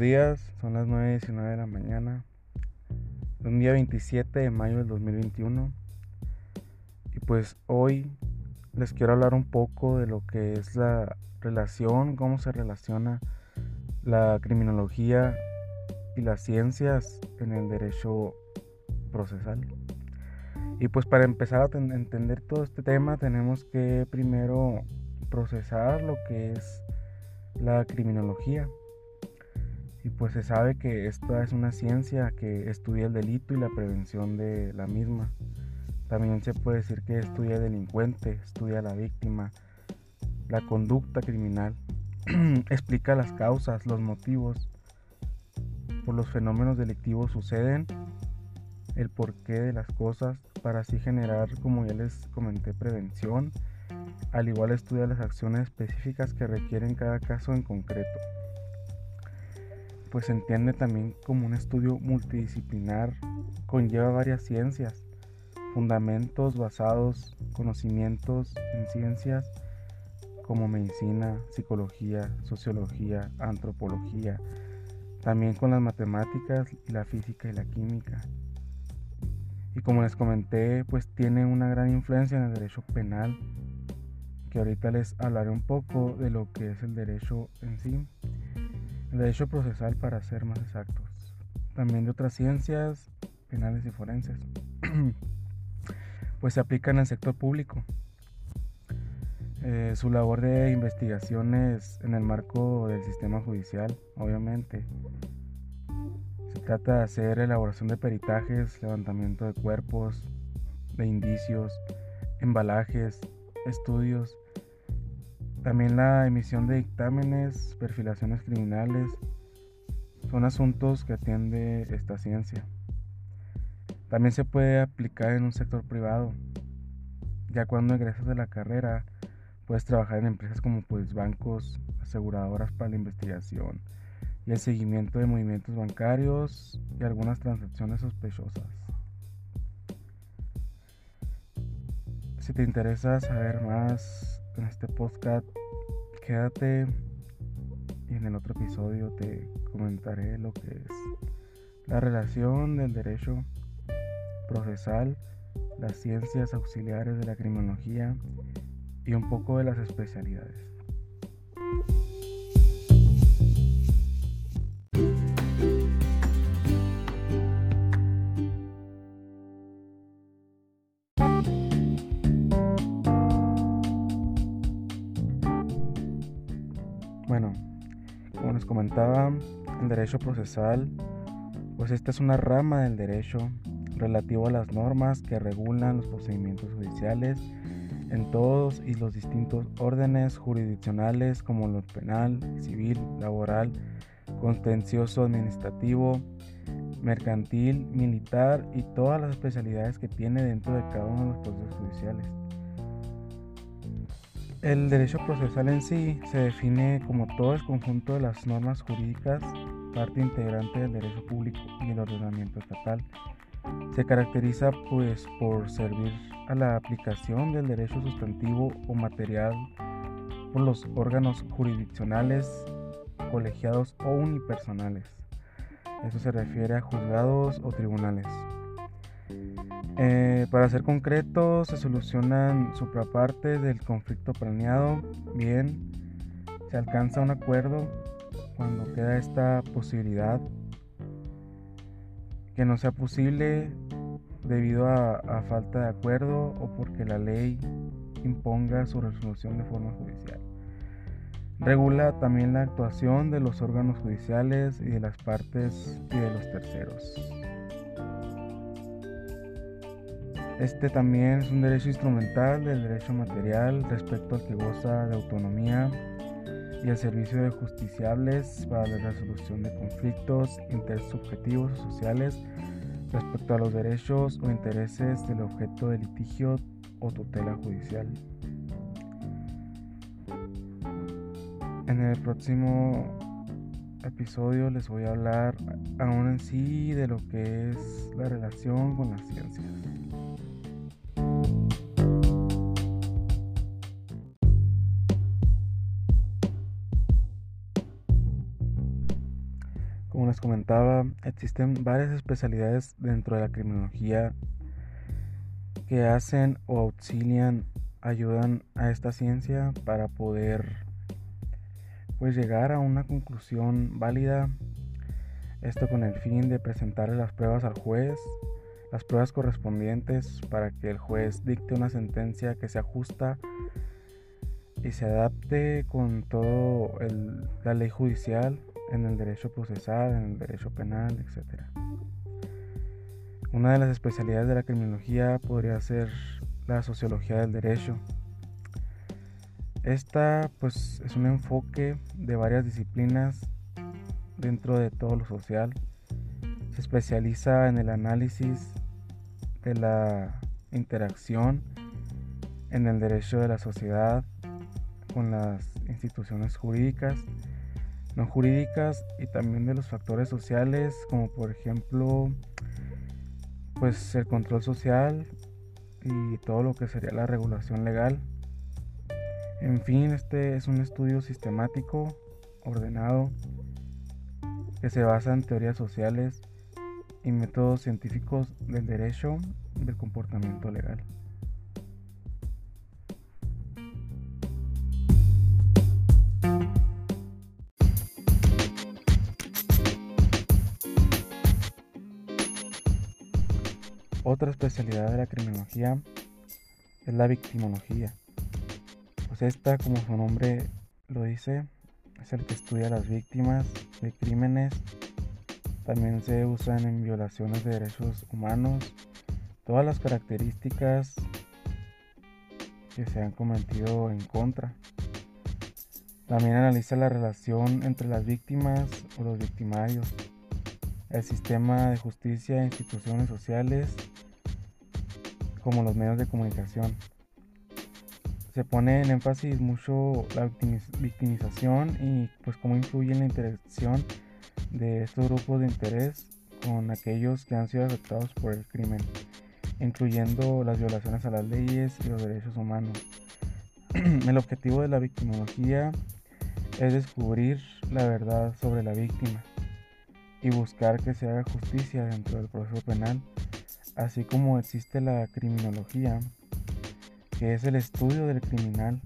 Días, son las 9.19 de la mañana, un día 27 de mayo del 2021. Y pues hoy les quiero hablar un poco de lo que es la relación, cómo se relaciona la criminología y las ciencias en el derecho procesal. Y pues para empezar a entender todo este tema tenemos que primero procesar lo que es la criminología. Y pues se sabe que esta es una ciencia que estudia el delito y la prevención de la misma. También se puede decir que estudia el delincuente, estudia la víctima, la conducta criminal, explica las causas, los motivos por los fenómenos delictivos suceden, el porqué de las cosas, para así generar, como ya les comenté, prevención. Al igual estudia las acciones específicas que requieren cada caso en concreto. Pues se entiende también como un estudio multidisciplinar, conlleva varias ciencias, fundamentos basados, conocimientos en ciencias como medicina, psicología, sociología, antropología, también con las matemáticas la física y la química. Y como les comenté, pues tiene una gran influencia en el derecho penal, que ahorita les hablaré un poco de lo que es el derecho en sí, derecho procesal para ser más exactos, también de otras ciencias penales y forenses, pues se aplica en el sector público. Eh, su labor de investigaciones en el marco del sistema judicial, obviamente, trata de hacer elaboración de peritajes, levantamiento de cuerpos, de indicios, embalajes, estudios, también la emisión de dictámenes, perfilaciones criminales, son asuntos que atiende esta ciencia. También se puede aplicar en un sector privado, ya cuando egresas de la carrera puedes trabajar en empresas como pues bancos, aseguradoras para la investigación, y el seguimiento de movimientos bancarios y algunas transacciones sospechosas. Si te interesa saber más en este podcast, quédate y en el otro episodio te comentaré lo que es la relación del derecho procesal, las ciencias auxiliares de la criminología y un poco de las especialidades. Bueno, como les comentaba, el derecho procesal, pues esta es una rama del derecho relativo a las normas que regulan los procedimientos judiciales en todos y los distintos órdenes jurisdiccionales como lo penal, civil, laboral, contencioso administrativo, mercantil, militar y todas las especialidades que tiene dentro de cada uno de los procesos judiciales. El derecho procesal en sí se define como todo el conjunto de las normas jurídicas, parte integrante del derecho público y el ordenamiento estatal. Se caracteriza pues por servir a la aplicación del derecho sustantivo o material por los órganos jurisdiccionales, colegiados o unipersonales. Eso se refiere a juzgados o tribunales. Eh, para ser concreto, se solucionan suprapartes del conflicto planeado. Bien, se alcanza un acuerdo cuando queda esta posibilidad que no sea posible debido a, a, falta de acuerdo o porque la ley imponga su resolución de forma judicial. Regula también la actuación de los órganos judiciales y de las partes y de los terceros. Este también es un derecho instrumental del derecho material respecto al que goza de autonomía y el servicio de justiciables para la resolución de conflictos intersubjetivos o sociales respecto a los derechos o intereses del objeto de litigio o tutela judicial. En el próximo episodio les voy a hablar aún en sí de lo que es la relación con las ciencias. Les comentaba, existen varias especialidades dentro de la criminología que hacen o auxilian, ayudan a esta ciencia para poder pues llegar a una conclusión válida. Esto con el fin de presentarle las pruebas al juez, las pruebas correspondientes para que el juez dicte una sentencia que se ajusta y se adapte con todo la ley judicial en el derecho procesal, en el derecho penal, etc. Una de las especialidades de la criminología podría ser la sociología del derecho. Esta pues es un enfoque de varias disciplinas dentro de todo lo social. Se especializa en el análisis de la interacción en el derecho de la sociedad con las instituciones jurídicas, no jurídicas y también de los factores sociales como por ejemplo pues el control social y todo lo que sería la regulación legal. En fin, este es un estudio sistemático, ordenado, que se basa en teorías sociales y métodos científicos del derecho del comportamiento legal. Otra especialidad de la criminología es la victimología. Pues esta, como su nombre lo dice, es el que estudia a las víctimas de crímenes. También se usan en violaciones de derechos humanos. Todas las características que se han cometido en contra. También analiza la relación entre las víctimas o los victimarios, el sistema de justicia e instituciones sociales como los medios de comunicación. Se pone en énfasis mucho la victimización y pues cómo influye en la interacción de estos grupos de interés con aquellos que han sido afectados por el crimen, incluyendo las violaciones a las leyes y los derechos humanos. el objetivo de la victimología es descubrir la verdad sobre la víctima y buscar que se haga justicia dentro del proceso penal así como existe la criminología, que es el estudio del criminal,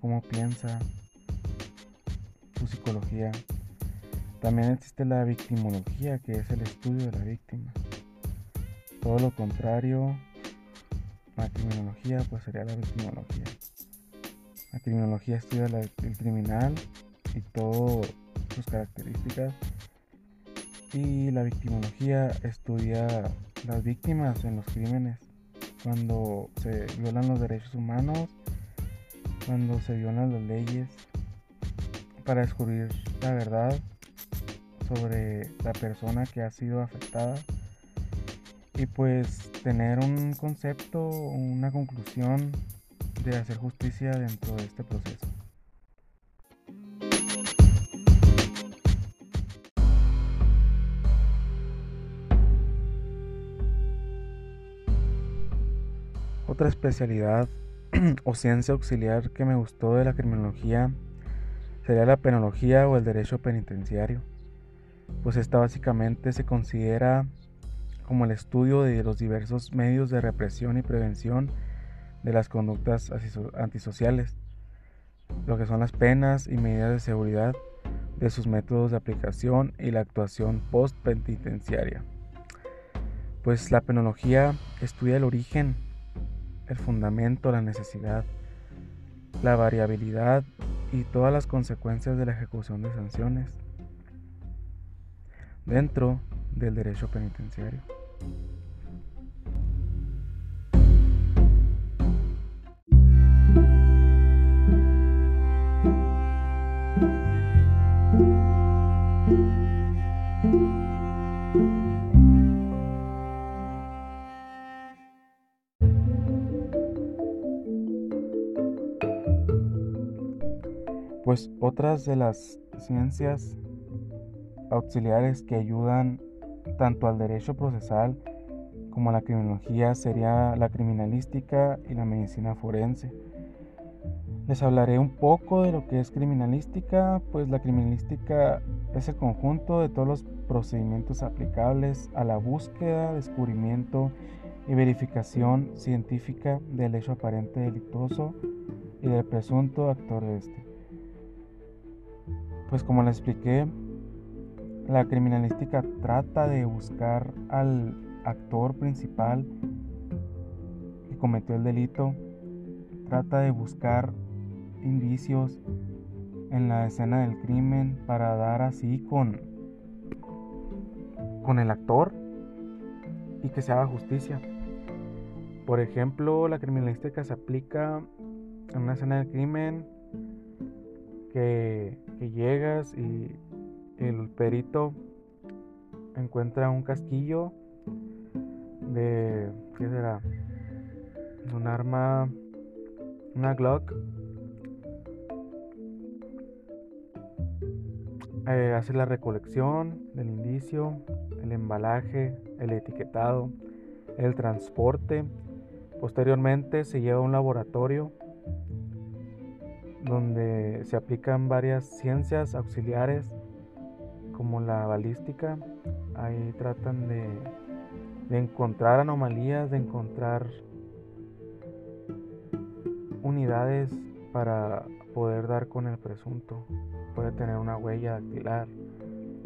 cómo piensa, su psicología. También existe la victimología, que es el estudio de la víctima. Todo lo contrario, la criminología, pues sería la victimología. La criminología estudia el criminal y todas sus características. Y la victimología estudia las víctimas en los crímenes, cuando se violan los derechos humanos, cuando se violan las leyes, para descubrir la verdad sobre la persona que ha sido afectada y pues tener un concepto, una conclusión de hacer justicia dentro de este proceso. Otra especialidad o ciencia auxiliar que me gustó de la criminología sería la penología o el derecho penitenciario, pues esta básicamente se considera como el estudio de los diversos medios de represión y prevención de las conductas antisociales, lo que son las penas y medidas de seguridad, de sus métodos de aplicación y la actuación post-penitenciaria. Pues la penología estudia el origen el fundamento, la necesidad, la variabilidad y todas las consecuencias de la ejecución de sanciones dentro del derecho penitenciario. Pues otras de las ciencias auxiliares que ayudan tanto al derecho procesal como a la criminología sería la criminalística y la medicina forense. Les hablaré un poco de lo que es criminalística, pues la criminalística es el conjunto de todos los procedimientos aplicables a la búsqueda, descubrimiento y verificación científica del hecho aparente delictuoso y del presunto actor de este. Pues como les expliqué, la criminalística trata de buscar al actor principal que cometió el delito, trata de buscar indicios en la escena del crimen para dar así con con el actor y que se haga justicia. Por ejemplo, la criminalística se aplica en una escena del crimen que, que llegas y el perito encuentra un casquillo de, ¿qué será? Un arma, una Glock. Eh, hace la recolección del indicio, el embalaje, el etiquetado, el transporte. Posteriormente se lleva a un laboratorio donde se aplican varias ciencias auxiliares como la balística, ahí tratan de, encontrar anomalías, de encontrar unidades para poder dar con el presunto. Puede tener una huella dactilar,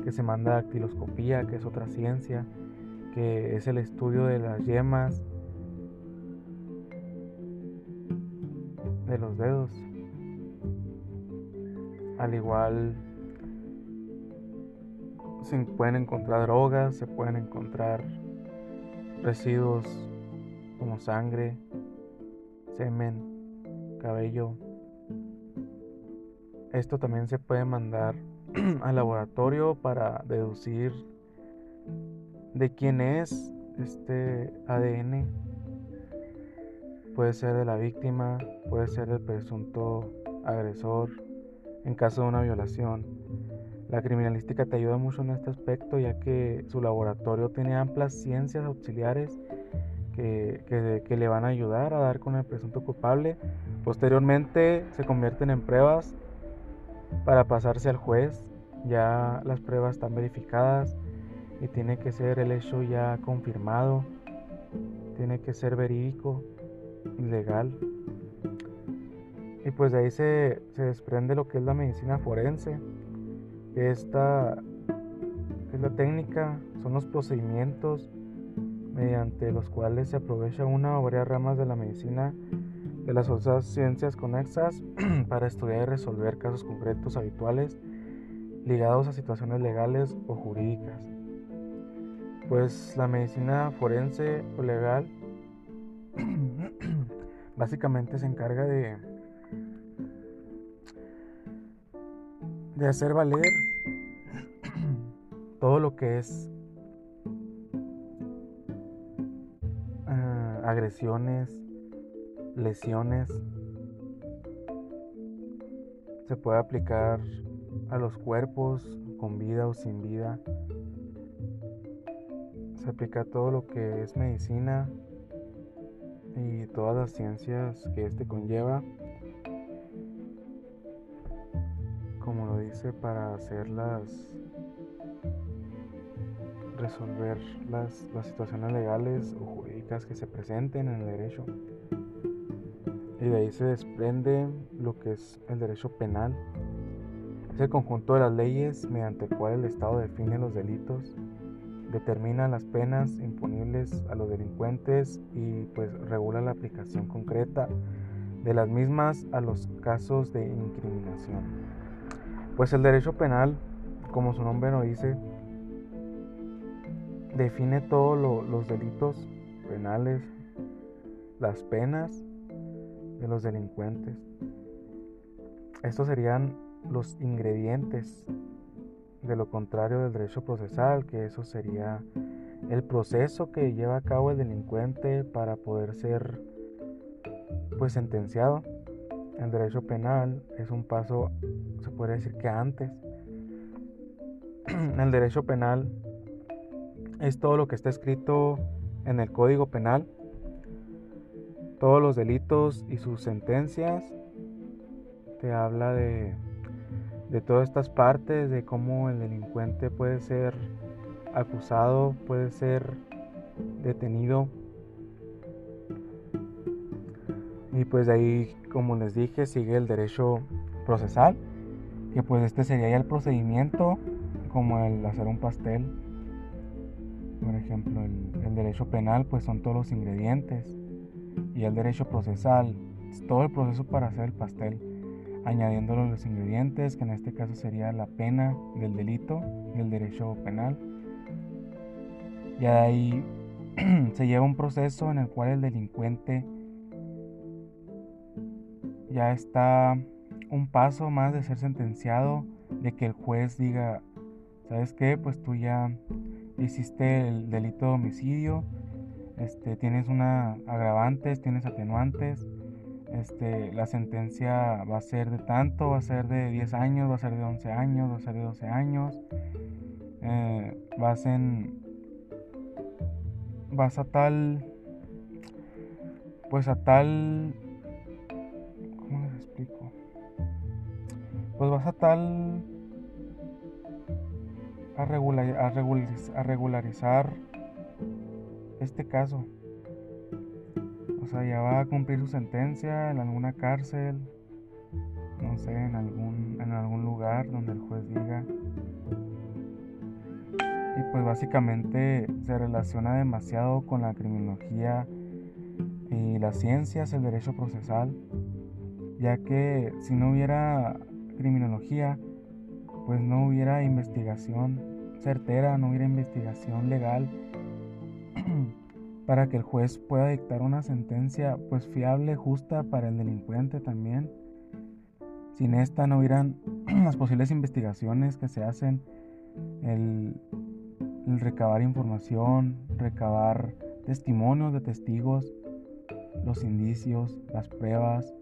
que se manda dactiloscopía, que es otra ciencia, que es el estudio de las yemas de los dedos. Al igual se pueden encontrar drogas, se pueden encontrar residuos como sangre, semen, cabello. Esto también se puede mandar al laboratorio para deducir de quién es este ADN. Puede ser de la víctima, puede ser del presunto agresor en caso de una violación. La criminalística te ayuda mucho en este aspecto ya que su laboratorio tiene amplias ciencias auxiliares que, le van a ayudar a dar con el presunto culpable. Posteriormente se convierten en pruebas para pasarse al juez. Ya las pruebas están verificadas y tiene que ser el hecho ya confirmado. Tiene que ser verídico legal. Y pues de ahí se, se desprende lo que es la medicina forense esta es la técnica, son los procedimientos mediante los cuales se aprovecha una o varias ramas de la medicina de las otras ciencias conexas para estudiar y resolver casos concretos habituales ligados a situaciones legales o jurídicas. Pues la medicina forense o legal básicamente se encarga de de hacer valer todo lo que es ah, agresiones, lesiones, se puede aplicar a los cuerpos con vida o sin vida. Se aplica todo lo que es medicina y todas las ciencias que este conlleva. Para hacerlas resolver las, las situaciones legales o jurídicas que se presenten en el derecho. Y de ahí se desprende lo que es el derecho penal. Es el conjunto de las leyes mediante el cual el Estado define los delitos, determina las penas imponibles a los delincuentes y pues regula la aplicación concreta de las mismas a los casos de incriminación. Pues el derecho penal, como su nombre lo dice, define todos los delitos penales, las penas de los delincuentes. Estos serían los ingredientes de lo contrario del derecho procesal, que eso sería el proceso que lleva a cabo el delincuente para poder ser pues sentenciado. El derecho penal es un paso, se puede decir que antes. El derecho penal es todo lo que está escrito en el Código Penal, todos los delitos y sus sentencias te habla de, de todas estas partes, de cómo el delincuente puede ser acusado, puede ser detenido. Y pues de ahí, como les dije, sigue el derecho procesal, que pues este sería ya el procedimiento, como el hacer un pastel. Por ejemplo, el, derecho penal pues son todos los ingredientes y el derecho procesal es todo el proceso para hacer el pastel, añadiéndole los ingredientes, que en este caso sería la pena del delito, del derecho penal. Y ahí se lleva un proceso en el cual el delincuente ya está un paso más de ser sentenciado, de que el juez diga, ¿sabes qué? Pues tú ya hiciste el delito de homicidio, este, tienes una agravantes, tienes atenuantes, este, la sentencia va a ser de tanto, va a ser de 10 años, va a ser de 11 años, va a ser de 12 años, eh, vas en, vas a tal, pues a tal, Pues vas a tal, a, regular, a regularizar este caso. O sea, ya va a cumplir su sentencia en alguna cárcel, no sé, en algún, en algún lugar donde el juez diga. Y pues básicamente se relaciona demasiado con la criminología y las ciencias, el derecho procesal, ya que si no hubiera criminología, pues no hubiera investigación certera, no hubiera investigación legal para que el juez pueda dictar una sentencia pues fiable, justa para el delincuente también. Sin esta no hubieran las posibles investigaciones que se hacen, el, el recabar información, recabar testimonios de testigos, los indicios, las pruebas.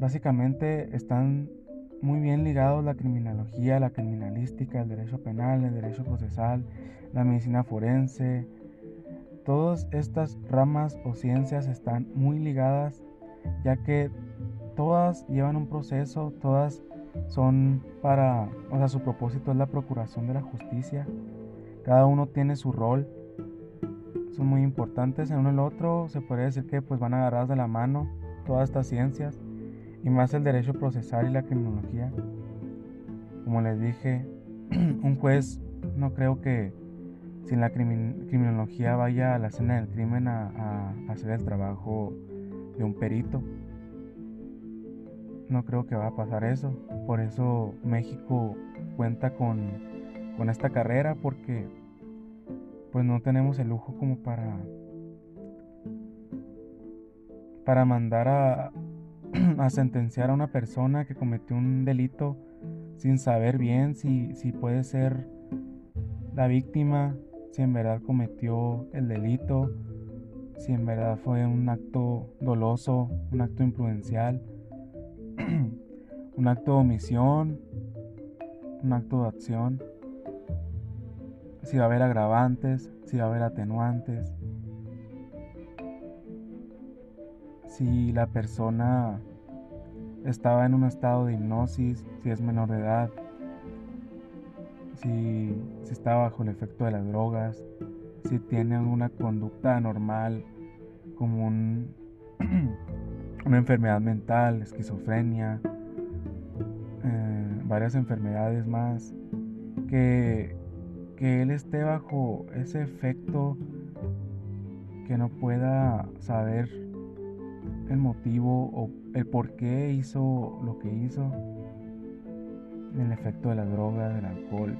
Básicamente están muy bien ligados la criminología, la criminalística, el derecho penal, el derecho procesal, la medicina forense. Todas estas ramas o ciencias están muy ligadas ya que todas llevan un proceso, todas son para, o sea, su propósito es la procuración de la justicia. Cada uno tiene su rol. Son muy importantes en uno el otro. Se puede decir que pues van agarradas de la mano todas estas ciencias y más el derecho procesal y la criminología. Como les dije, un juez no creo que sin la criminología vaya a la escena del crimen a, hacer el trabajo de un perito. No creo que va a pasar eso. Por eso México cuenta con, con esta carrera porque pues no tenemos el lujo como para para mandar a, a sentenciar a una persona que cometió un delito sin saber bien si, si puede ser la víctima, si en verdad cometió el delito, si en verdad fue un acto doloso, un acto imprudencial, un acto de omisión, un acto de acción, si va a haber agravantes, si va a haber atenuantes, si la persona estaba en un estado de hipnosis, si es menor de edad, si, está bajo el efecto de las drogas, si tiene alguna conducta anormal como una enfermedad mental, esquizofrenia, eh, varias enfermedades más, que, que él esté bajo ese efecto que no pueda saber el motivo o el por qué hizo lo que hizo, el efecto de la droga, del alcohol.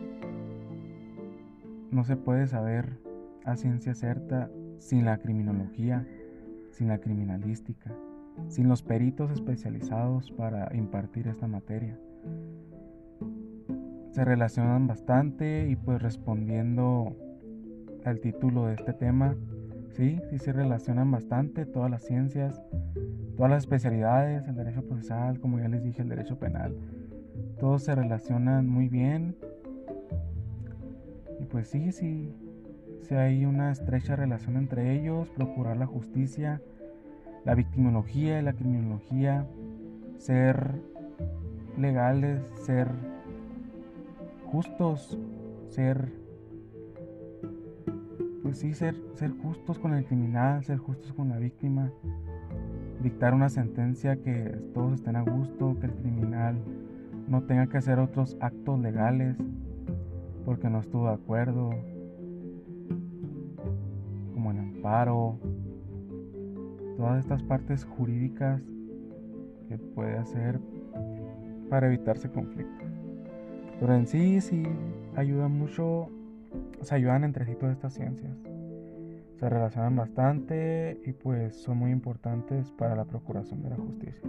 No se puede saber a ciencia cierta sin la criminología, sin la criminalística, sin los peritos especializados para impartir esta materia. Se relacionan bastante y pues respondiendo al título de este tema, sí, sí se relacionan bastante todas las ciencias, todas las especialidades, el derecho procesal, como ya les dije, el derecho penal. Todos se relacionan muy bien. Y pues sí, sí, sí hay una estrecha relación entre ellos, procurar la justicia, la victimología y la criminología, ser legales, ser justos, ser, pues sí, ser, ser justos con el criminal, ser justos con la víctima, dictar una sentencia que todos estén a gusto, que el criminal no tenga que hacer otros actos legales porque no estuvo de acuerdo, como el amparo, todas estas partes jurídicas que puede hacer para evitarse conflictos. Pero en sí, sí, ayuda mucho, se ayudan entre sí todas estas ciencias. Se relacionan bastante y pues son muy importantes para la procuración de la justicia.